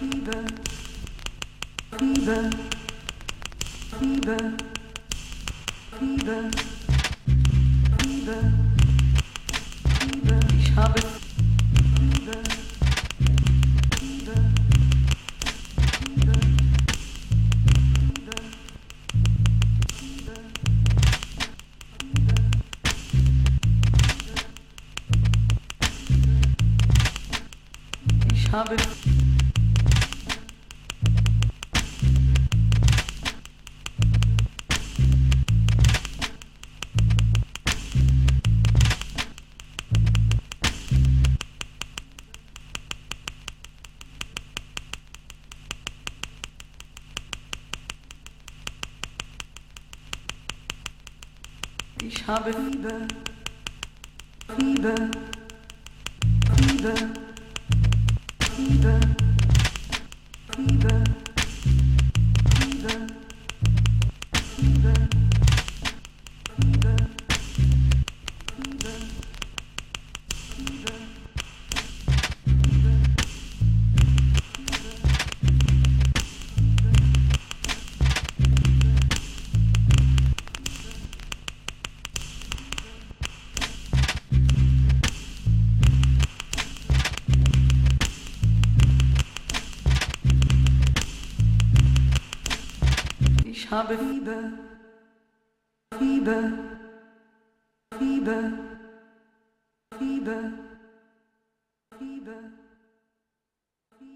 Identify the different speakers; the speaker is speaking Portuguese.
Speaker 1: vida, vida, vida, vida, vida, vida. Ich habe vida, vida, vida, vida, vida, vida. Ich habe Ich habe Liebe, Liebe, Liebe, Liebe, Liebe. Ich habe Fieber, Fieber, Fieber, Fieber, Fieber.